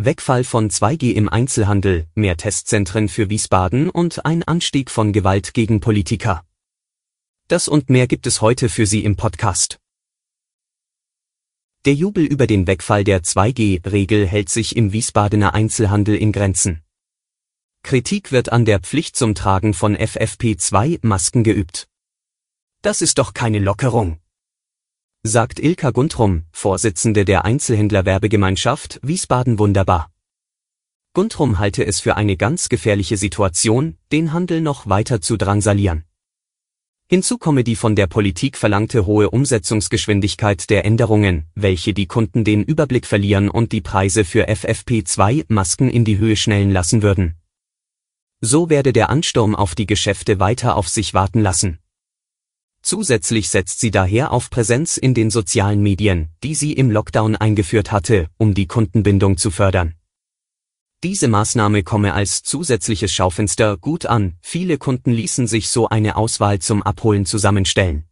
Wegfall von 2G im Einzelhandel, mehr Testzentren für Wiesbaden und ein Anstieg von Gewalt gegen Politiker. Das und mehr gibt es heute für Sie im Podcast. Der Jubel über den Wegfall der 2G-Regel hält sich im Wiesbadener Einzelhandel in Grenzen. Kritik wird an der Pflicht zum Tragen von FFP2-Masken geübt. Das ist doch keine Lockerung sagt Ilka Guntrum, Vorsitzende der Einzelhändler-Werbegemeinschaft Wiesbaden Wunderbar. Guntrum halte es für eine ganz gefährliche Situation, den Handel noch weiter zu drangsalieren. Hinzu komme die von der Politik verlangte hohe Umsetzungsgeschwindigkeit der Änderungen, welche die Kunden den Überblick verlieren und die Preise für FFP2-Masken in die Höhe schnellen lassen würden. So werde der Ansturm auf die Geschäfte weiter auf sich warten lassen. Zusätzlich setzt sie daher auf Präsenz in den sozialen Medien, die sie im Lockdown eingeführt hatte, um die Kundenbindung zu fördern. Diese Maßnahme komme als zusätzliches Schaufenster gut an, viele Kunden ließen sich so eine Auswahl zum Abholen zusammenstellen.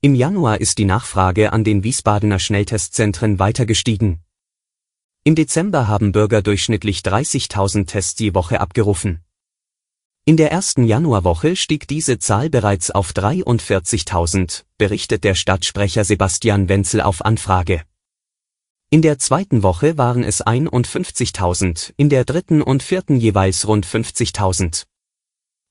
Im Januar ist die Nachfrage an den Wiesbadener Schnelltestzentren weiter gestiegen. Im Dezember haben Bürger durchschnittlich 30.000 Tests je Woche abgerufen. In der ersten Januarwoche stieg diese Zahl bereits auf 43.000, berichtet der Stadtsprecher Sebastian Wenzel auf Anfrage. In der zweiten Woche waren es 51.000, in der dritten und vierten jeweils rund 50.000.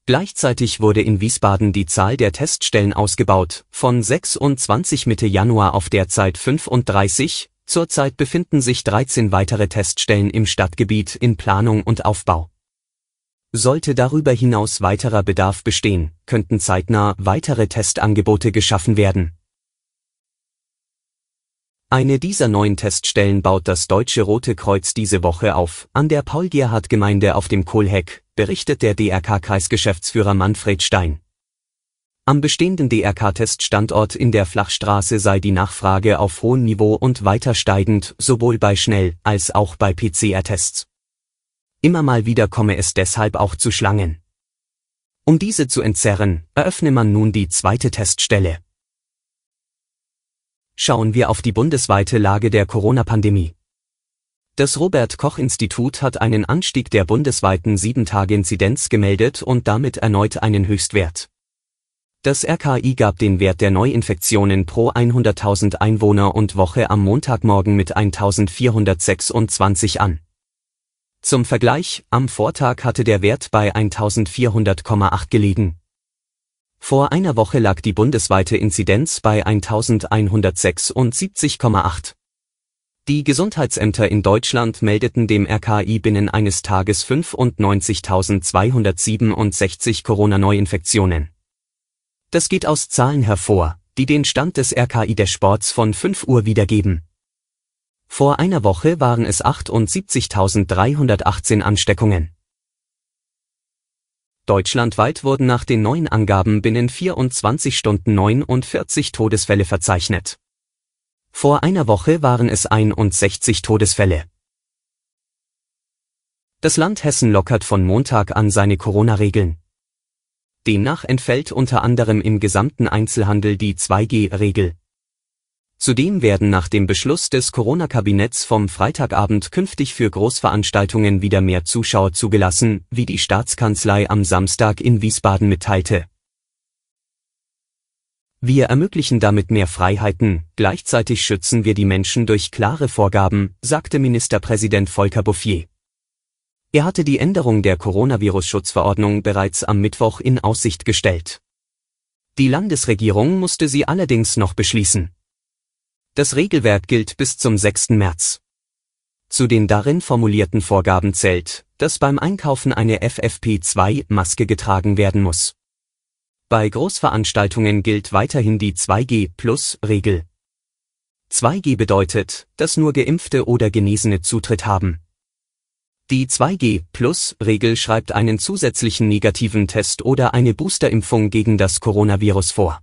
Gleichzeitig wurde in Wiesbaden die Zahl der Teststellen ausgebaut, von 26 Mitte Januar auf derzeit 35, zurzeit befinden sich 13 weitere Teststellen im Stadtgebiet in Planung und Aufbau. Sollte darüber hinaus weiterer Bedarf bestehen, könnten zeitnah weitere Testangebote geschaffen werden. Eine dieser neuen Teststellen baut das Deutsche Rote Kreuz diese Woche auf, an der Paul-Gerhardt-Gemeinde auf dem Kohlheck, berichtet der DRK-Kreisgeschäftsführer Manfred Stein. Am bestehenden DRK-Teststandort in der Flachstraße sei die Nachfrage auf hohem Niveau und weiter steigend, sowohl bei Schnell- als auch bei PCR-Tests. Immer mal wieder komme es deshalb auch zu Schlangen. Um diese zu entzerren, eröffne man nun die zweite Teststelle. Schauen wir auf die bundesweite Lage der Corona-Pandemie. Das Robert Koch Institut hat einen Anstieg der bundesweiten 7-Tage-Inzidenz gemeldet und damit erneut einen Höchstwert. Das RKI gab den Wert der Neuinfektionen pro 100.000 Einwohner und Woche am Montagmorgen mit 1426 an. Zum Vergleich, am Vortag hatte der Wert bei 1400,8 gelegen. Vor einer Woche lag die bundesweite Inzidenz bei 1176,8. Die Gesundheitsämter in Deutschland meldeten dem RKI binnen eines Tages 95.267 Corona-Neuinfektionen. Das geht aus Zahlen hervor, die den Stand des RKI des Sports von 5 Uhr wiedergeben. Vor einer Woche waren es 78.318 Ansteckungen. Deutschlandweit wurden nach den neuen Angaben binnen 24 Stunden 49 Todesfälle verzeichnet. Vor einer Woche waren es 61 Todesfälle. Das Land Hessen lockert von Montag an seine Corona-Regeln. Demnach entfällt unter anderem im gesamten Einzelhandel die 2G-Regel. Zudem werden nach dem Beschluss des Corona-Kabinetts vom Freitagabend künftig für Großveranstaltungen wieder mehr Zuschauer zugelassen, wie die Staatskanzlei am Samstag in Wiesbaden mitteilte. Wir ermöglichen damit mehr Freiheiten, gleichzeitig schützen wir die Menschen durch klare Vorgaben, sagte Ministerpräsident Volker Bouffier. Er hatte die Änderung der Coronavirus-Schutzverordnung bereits am Mittwoch in Aussicht gestellt. Die Landesregierung musste sie allerdings noch beschließen. Das Regelwerk gilt bis zum 6. März. Zu den darin formulierten Vorgaben zählt, dass beim Einkaufen eine FFP2-Maske getragen werden muss. Bei Großveranstaltungen gilt weiterhin die 2G-Plus-Regel. 2G bedeutet, dass nur Geimpfte oder Genesene Zutritt haben. Die 2G-Plus-Regel schreibt einen zusätzlichen negativen Test oder eine Boosterimpfung gegen das Coronavirus vor.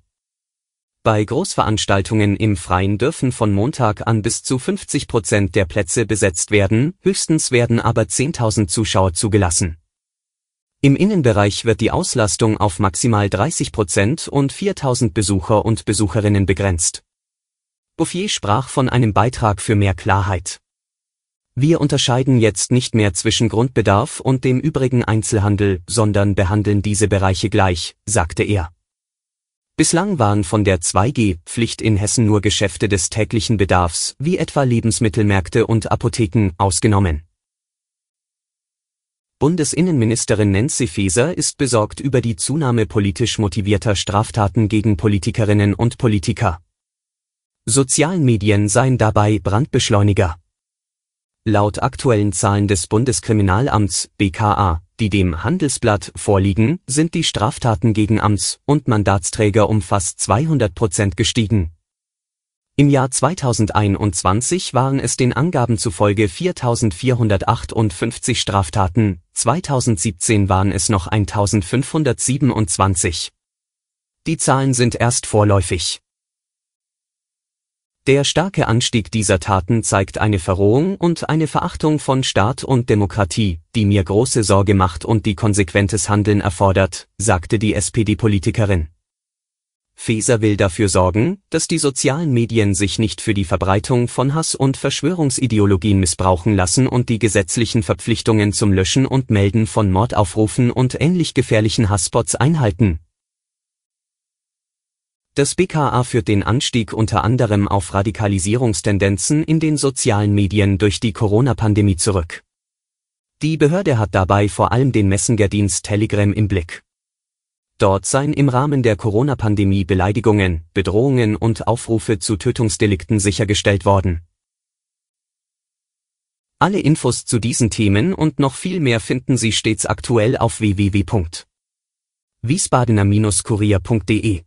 Bei Großveranstaltungen im Freien dürfen von Montag an bis zu 50 Prozent der Plätze besetzt werden, höchstens werden aber 10.000 Zuschauer zugelassen. Im Innenbereich wird die Auslastung auf maximal 30 Prozent und 4.000 Besucher und Besucherinnen begrenzt. Bouffier sprach von einem Beitrag für mehr Klarheit. Wir unterscheiden jetzt nicht mehr zwischen Grundbedarf und dem übrigen Einzelhandel, sondern behandeln diese Bereiche gleich, sagte er. Bislang waren von der 2G-Pflicht in Hessen nur Geschäfte des täglichen Bedarfs, wie etwa Lebensmittelmärkte und Apotheken, ausgenommen. Bundesinnenministerin Nancy Faeser ist besorgt über die Zunahme politisch motivierter Straftaten gegen Politikerinnen und Politiker. Sozialen Medien seien dabei Brandbeschleuniger. Laut aktuellen Zahlen des Bundeskriminalamts BKA, die dem Handelsblatt vorliegen, sind die Straftaten gegen Amts- und Mandatsträger um fast 200 Prozent gestiegen. Im Jahr 2021 waren es den Angaben zufolge 4.458 Straftaten, 2017 waren es noch 1.527. Die Zahlen sind erst vorläufig. Der starke Anstieg dieser Taten zeigt eine Verrohung und eine Verachtung von Staat und Demokratie, die mir große Sorge macht und die konsequentes Handeln erfordert, sagte die SPD-Politikerin. Feser will dafür sorgen, dass die sozialen Medien sich nicht für die Verbreitung von Hass und Verschwörungsideologien missbrauchen lassen und die gesetzlichen Verpflichtungen zum Löschen und Melden von Mordaufrufen und ähnlich gefährlichen Hassspots einhalten, das BKA führt den Anstieg unter anderem auf Radikalisierungstendenzen in den sozialen Medien durch die Corona-Pandemie zurück. Die Behörde hat dabei vor allem den Messengerdienst Telegram im Blick. Dort seien im Rahmen der Corona-Pandemie Beleidigungen, Bedrohungen und Aufrufe zu Tötungsdelikten sichergestellt worden. Alle Infos zu diesen Themen und noch viel mehr finden Sie stets aktuell auf www.wiesbadener-kurier.de.